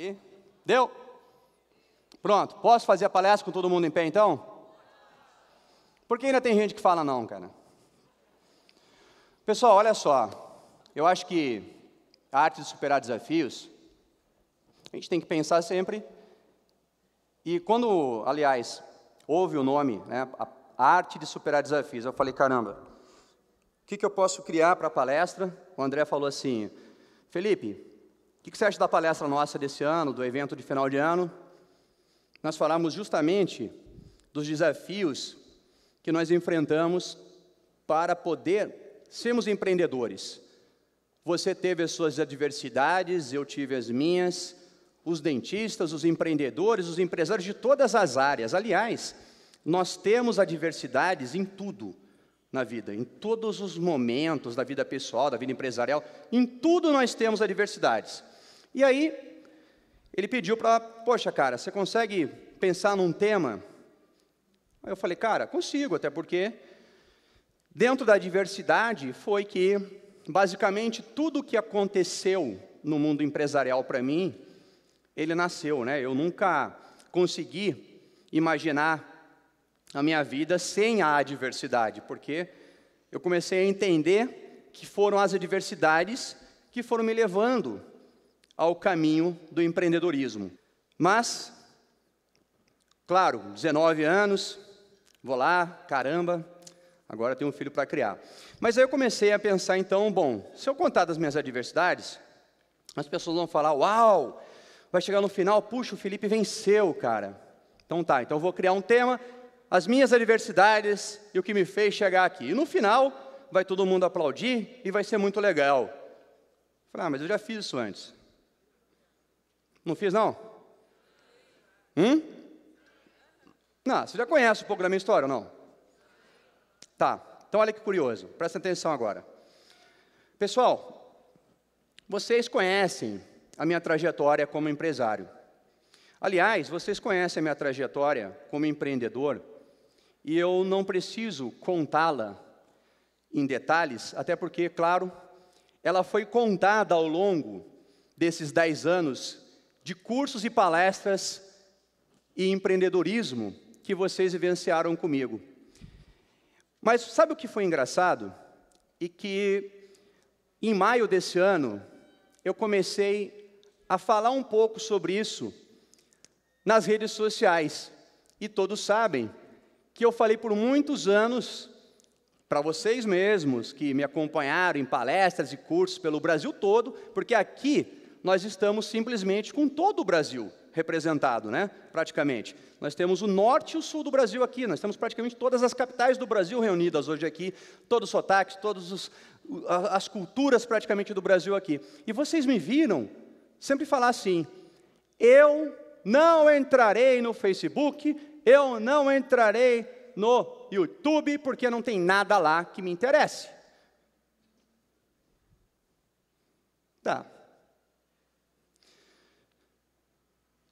Aí, deu? Pronto, posso fazer a palestra com todo mundo em pé então? Porque ainda tem gente que fala não, cara. Pessoal, olha só. Eu acho que a arte de superar desafios, a gente tem que pensar sempre. E quando, aliás, houve o nome, né, a arte de superar desafios, eu falei, caramba, o que, que eu posso criar para a palestra? O André falou assim, Felipe, o que, você acha da palestra nossa desse ano, do evento de final de ano? Nós falamos justamente dos desafios que nós enfrentamos para poder sermos empreendedores. Você teve as suas adversidades, eu tive as minhas, os dentistas, os empreendedores, os empresários de todas as áreas. Aliás, nós temos adversidades em tudo na vida, em todos os momentos da vida pessoal, da vida empresarial, em tudo nós temos adversidades. E aí, ele pediu para, poxa, cara, você consegue pensar num tema? Aí eu falei, cara, consigo, até porque dentro da diversidade foi que, basicamente, tudo o que aconteceu no mundo empresarial para mim, ele nasceu, né? Eu nunca consegui imaginar a minha vida sem a adversidade, porque eu comecei a entender que foram as adversidades que foram me levando ao caminho do empreendedorismo. Mas, claro, 19 anos, vou lá, caramba, agora tenho um filho para criar. Mas aí eu comecei a pensar, então, bom, se eu contar das minhas adversidades, as pessoas vão falar, uau, vai chegar no final, puxa, o Felipe venceu, cara. Então tá, então eu vou criar um tema, as minhas adversidades e o que me fez chegar aqui. E no final, vai todo mundo aplaudir e vai ser muito legal. Falei, ah, mas eu já fiz isso antes. Não fiz, não? Hum? Não, você já conhece um pouco da minha história ou não? Tá, então olha que curioso, presta atenção agora. Pessoal, vocês conhecem a minha trajetória como empresário. Aliás, vocês conhecem a minha trajetória como empreendedor e eu não preciso contá-la em detalhes, até porque, claro, ela foi contada ao longo desses dez anos de cursos e palestras e empreendedorismo que vocês vivenciaram comigo. Mas sabe o que foi engraçado? E que em maio desse ano eu comecei a falar um pouco sobre isso nas redes sociais. E todos sabem que eu falei por muitos anos para vocês mesmos que me acompanharam em palestras e cursos pelo Brasil todo, porque aqui nós estamos simplesmente com todo o Brasil representado, né? Praticamente. Nós temos o norte e o sul do Brasil aqui, nós temos praticamente todas as capitais do Brasil reunidas hoje aqui, todos os sotaques, todas as culturas praticamente do Brasil aqui. E vocês me viram sempre falar assim: eu não entrarei no Facebook, eu não entrarei no YouTube, porque não tem nada lá que me interesse. Tá.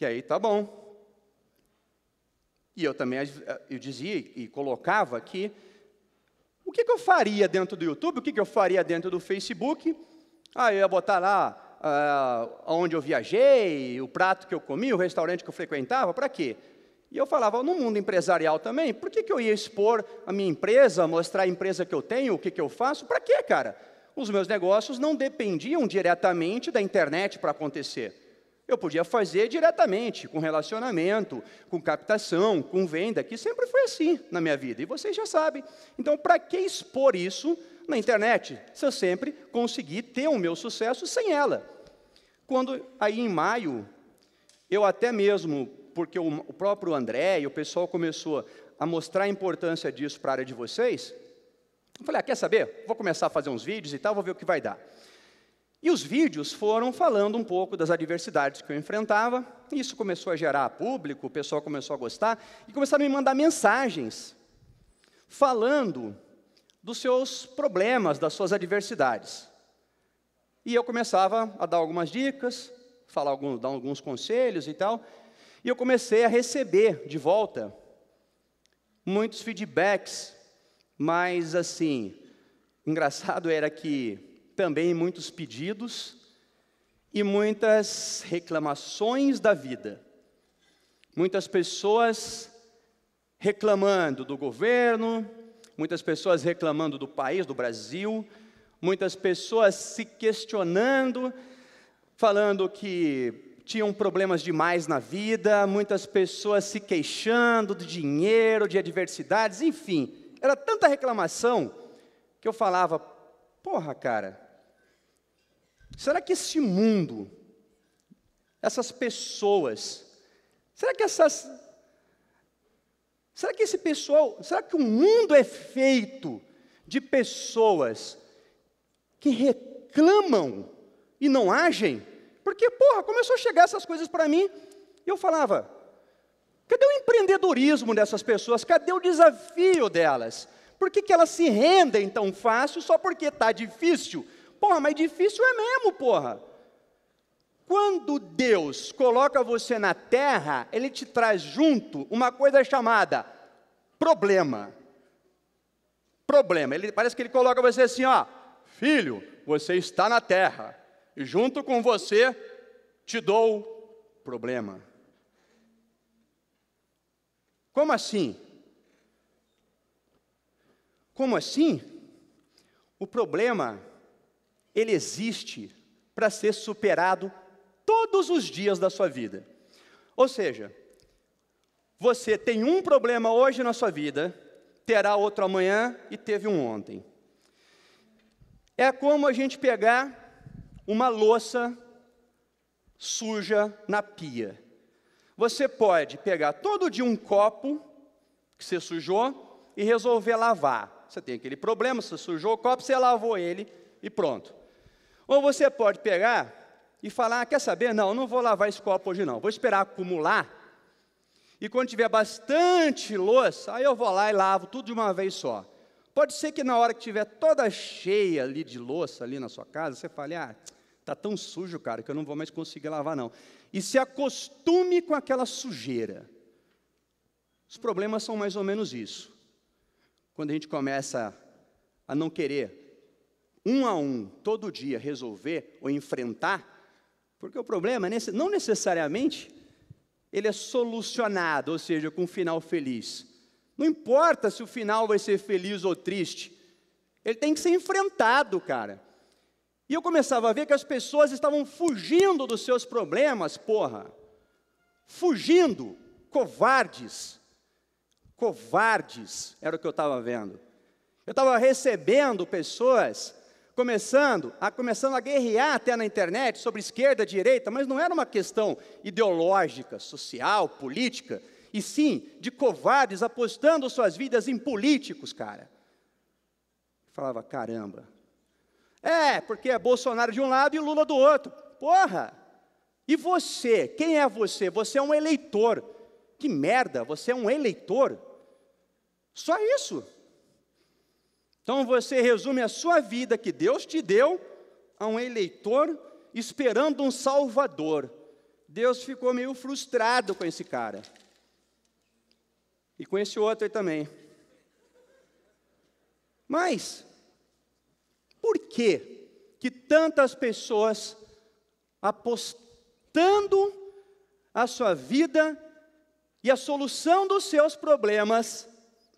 E aí tá bom. E eu também eu dizia e colocava que o que, que eu faria dentro do YouTube, o que, que eu faria dentro do Facebook. Ah, eu ia botar lá uh, onde eu viajei, o prato que eu comi, o restaurante que eu frequentava, para quê? E eu falava, no mundo empresarial também, por que, que eu ia expor a minha empresa, mostrar a empresa que eu tenho, o que, que eu faço? Para quê, cara? Os meus negócios não dependiam diretamente da internet para acontecer. Eu podia fazer diretamente, com relacionamento, com captação, com venda, que sempre foi assim na minha vida, e vocês já sabem. Então, para que expor isso na internet, se eu sempre consegui ter o meu sucesso sem ela? Quando aí em maio, eu até mesmo, porque o, próprio André e o pessoal começou a mostrar a importância disso para a área de vocês, eu falei, ah, quer saber? Vou começar a fazer uns vídeos e tal, vou ver o que vai dar. E os vídeos foram falando um pouco das adversidades que eu enfrentava, e isso começou a gerar público, o pessoal começou a gostar, e começaram a me mandar mensagens, falando dos seus problemas, das suas adversidades. E eu começava a dar algumas dicas, falar alguns, dar alguns conselhos e tal. E eu comecei a receber de volta muitos feedbacks, mas assim, engraçado era que também muitos pedidos e muitas reclamações da vida. Muitas pessoas reclamando do governo, muitas pessoas reclamando do país, do Brasil, muitas pessoas se questionando, falando que tinham problemas demais na vida, muitas pessoas se queixando do dinheiro, de adversidades, enfim, era tanta reclamação que eu falava: porra, cara, será que esse mundo, essas pessoas, será que essas. Será que esse pessoal, será que o mundo é feito de pessoas que reclamam e não agem? Porque, porra, começou a chegar essas coisas para mim, e eu falava: cadê o empreendedorismo dessas pessoas? Cadê o desafio delas? Por que, que elas se rendem tão fácil só porque está difícil? Porra, mas difícil é mesmo, porra. Quando Deus coloca você na terra, Ele te traz junto uma coisa chamada problema. Problema. Ele, parece que Ele coloca você assim, ó, filho, você está na terra junto com você te dou problema. Como assim? Como assim? O problema, ele existe para ser superado todos os dias da sua vida. Ou seja, você tem um problema hoje na sua vida, terá outro amanhã e teve um ontem. É como a gente pegar uma louça suja na pia. Você pode pegar todo dia um copo que você sujou e resolver lavar. Você tem aquele problema, você sujou o copo, você lavou ele e pronto. Ou você pode pegar e falar: ah, quer saber? Não, não vou lavar esse copo hoje não, vou esperar acumular. E quando tiver bastante louça, aí eu vou lá e lavo tudo de uma vez só. Pode ser que na hora que tiver toda cheia ali de louça ali na sua casa, você fale: ah, Está tão sujo, cara, que eu não vou mais conseguir lavar, não. E se acostume com aquela sujeira. Os problemas são mais ou menos isso. Quando a gente começa a não querer, um a um, todo dia, resolver ou enfrentar, porque o problema não necessariamente ele é solucionado, ou seja, com um final feliz. Não importa se o final vai ser feliz ou triste, ele tem que ser enfrentado, cara. E eu começava a ver que as pessoas estavam fugindo dos seus problemas, porra. Fugindo, covardes. Covardes, era o que eu estava vendo. Eu estava recebendo pessoas começando a começando a guerrear até na internet sobre esquerda, direita, mas não era uma questão ideológica, social, política, e sim de covardes apostando suas vidas em políticos, cara. Eu falava, caramba, é, porque é Bolsonaro de um lado e Lula do outro. Porra! E você? Quem é você? Você é um eleitor. Que merda, você é um eleitor. Só isso. Então você resume a sua vida que Deus te deu a um eleitor esperando um salvador. Deus ficou meio frustrado com esse cara. E com esse outro aí também. Mas por que que tantas pessoas apostando a sua vida e a solução dos seus problemas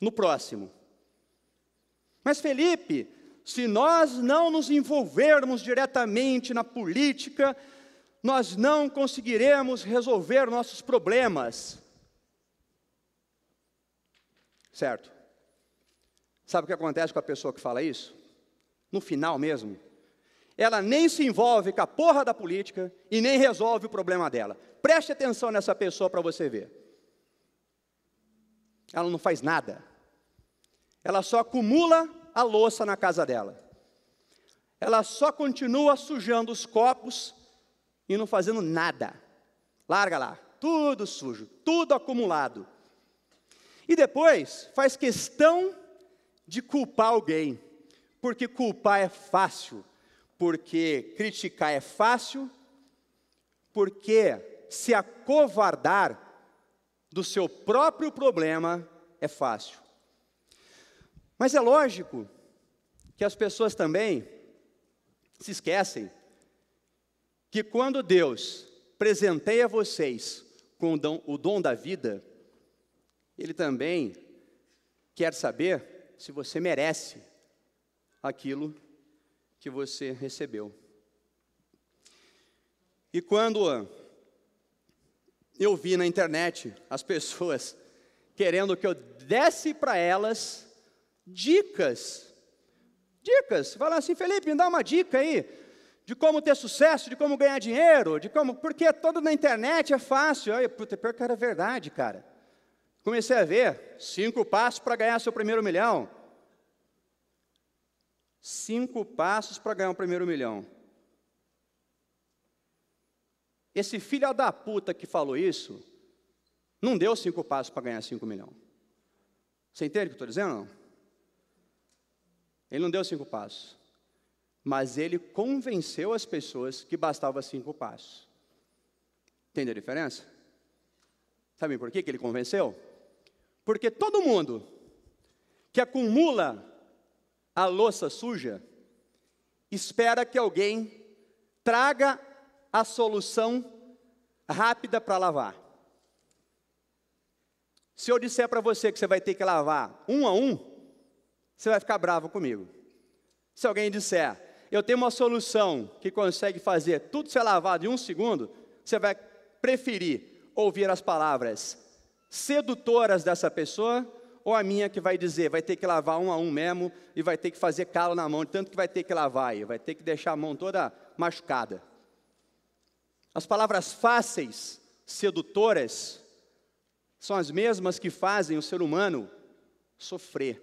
no próximo? Mas Felipe, se nós não nos envolvermos diretamente na política, nós não conseguiremos resolver nossos problemas. Certo? Sabe o que acontece com a pessoa que fala isso? No final mesmo, ela nem se envolve com a porra da política e nem resolve o problema dela. Preste atenção nessa pessoa para você ver. Ela não faz nada. Ela só acumula a louça na casa dela. Ela só continua sujando os copos e não fazendo nada. Larga lá, tudo sujo, tudo acumulado. E depois faz questão de culpar alguém porque culpar é fácil, porque criticar é fácil, porque se acovardar do seu próprio problema é fácil. Mas é lógico que as pessoas também se esquecem que quando Deus presenteia vocês com o dom, da vida, Ele também quer saber se você merece aquilo que você recebeu. E quando eu vi na internet as pessoas querendo que eu desse para elas dicas, dicas, falar assim, Felipe, me dá uma dica aí, de como ter sucesso, de como ganhar dinheiro, de como, porque tudo na internet é fácil. Aí, puta, pior que era verdade, cara. Comecei a ver cinco passos para ganhar seu primeiro milhão. Cinco passos para ganhar o primeiro milhão. Esse filho da puta que falou isso, não deu cinco passos para ganhar cinco milhões. Você entende o que eu estou dizendo? Ele não deu cinco passos mas ele convenceu as pessoas que bastava cinco passos. Entende a diferença? Sabe por que ele convenceu? Porque todo mundo que acumula a louça suja espera que alguém traga a solução rápida para lavar. Se eu disser para você que você vai ter que lavar um a um, você vai ficar bravo comigo. Se alguém disser, eu tenho uma solução que consegue fazer tudo ser lavado em um segundo, você vai preferir ouvir as palavras sedutoras dessa pessoa ou a minha que vai dizer, vai ter que lavar um a um mesmo e vai ter que fazer calo na mão, tanto que vai ter que lavar e vai ter que deixar a mão toda machucada. As palavras fáceis, sedutoras, são as mesmas que fazem o ser humano sofrer.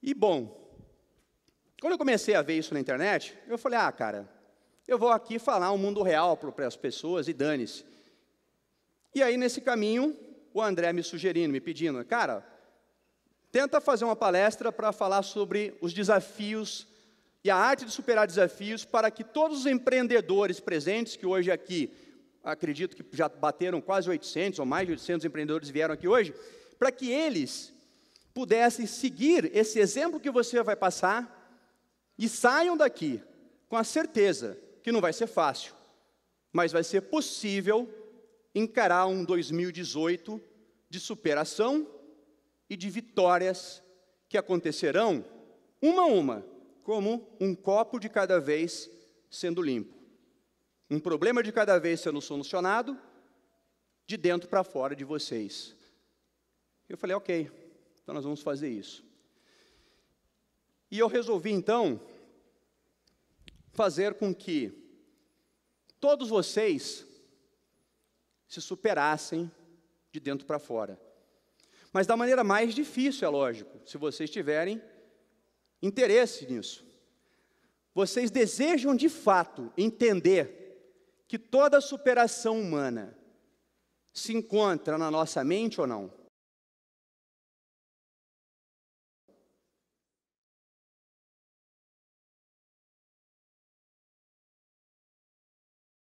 E bom, quando eu comecei a ver isso na internet, eu falei, ah, cara, eu vou aqui falar um mundo real para as pessoas e dane-se. E aí, nesse caminho, o André me sugerindo, me pedindo, cara, tenta fazer uma palestra para falar sobre os desafios e a arte de superar desafios para que todos os empreendedores presentes, que hoje aqui, acredito que já bateram quase 800 ou mais de 800 empreendedores vieram aqui hoje, para que eles pudessem seguir esse exemplo que você vai passar e saiam daqui com a certeza que não vai ser fácil, mas vai ser possível encarar um 2018 de superação e de vitórias que acontecerão uma a uma, como um copo de cada vez sendo limpo. Um problema de cada vez sendo solucionado, de dentro para fora de vocês. Eu falei, ok, então nós vamos fazer isso. E eu resolvi então fazer com que todos vocês se superassem de dentro para fora. Mas da maneira mais difícil, é lógico, se vocês tiverem interesse nisso. Vocês desejam de fato entender que toda superação humana se encontra na nossa mente ou não?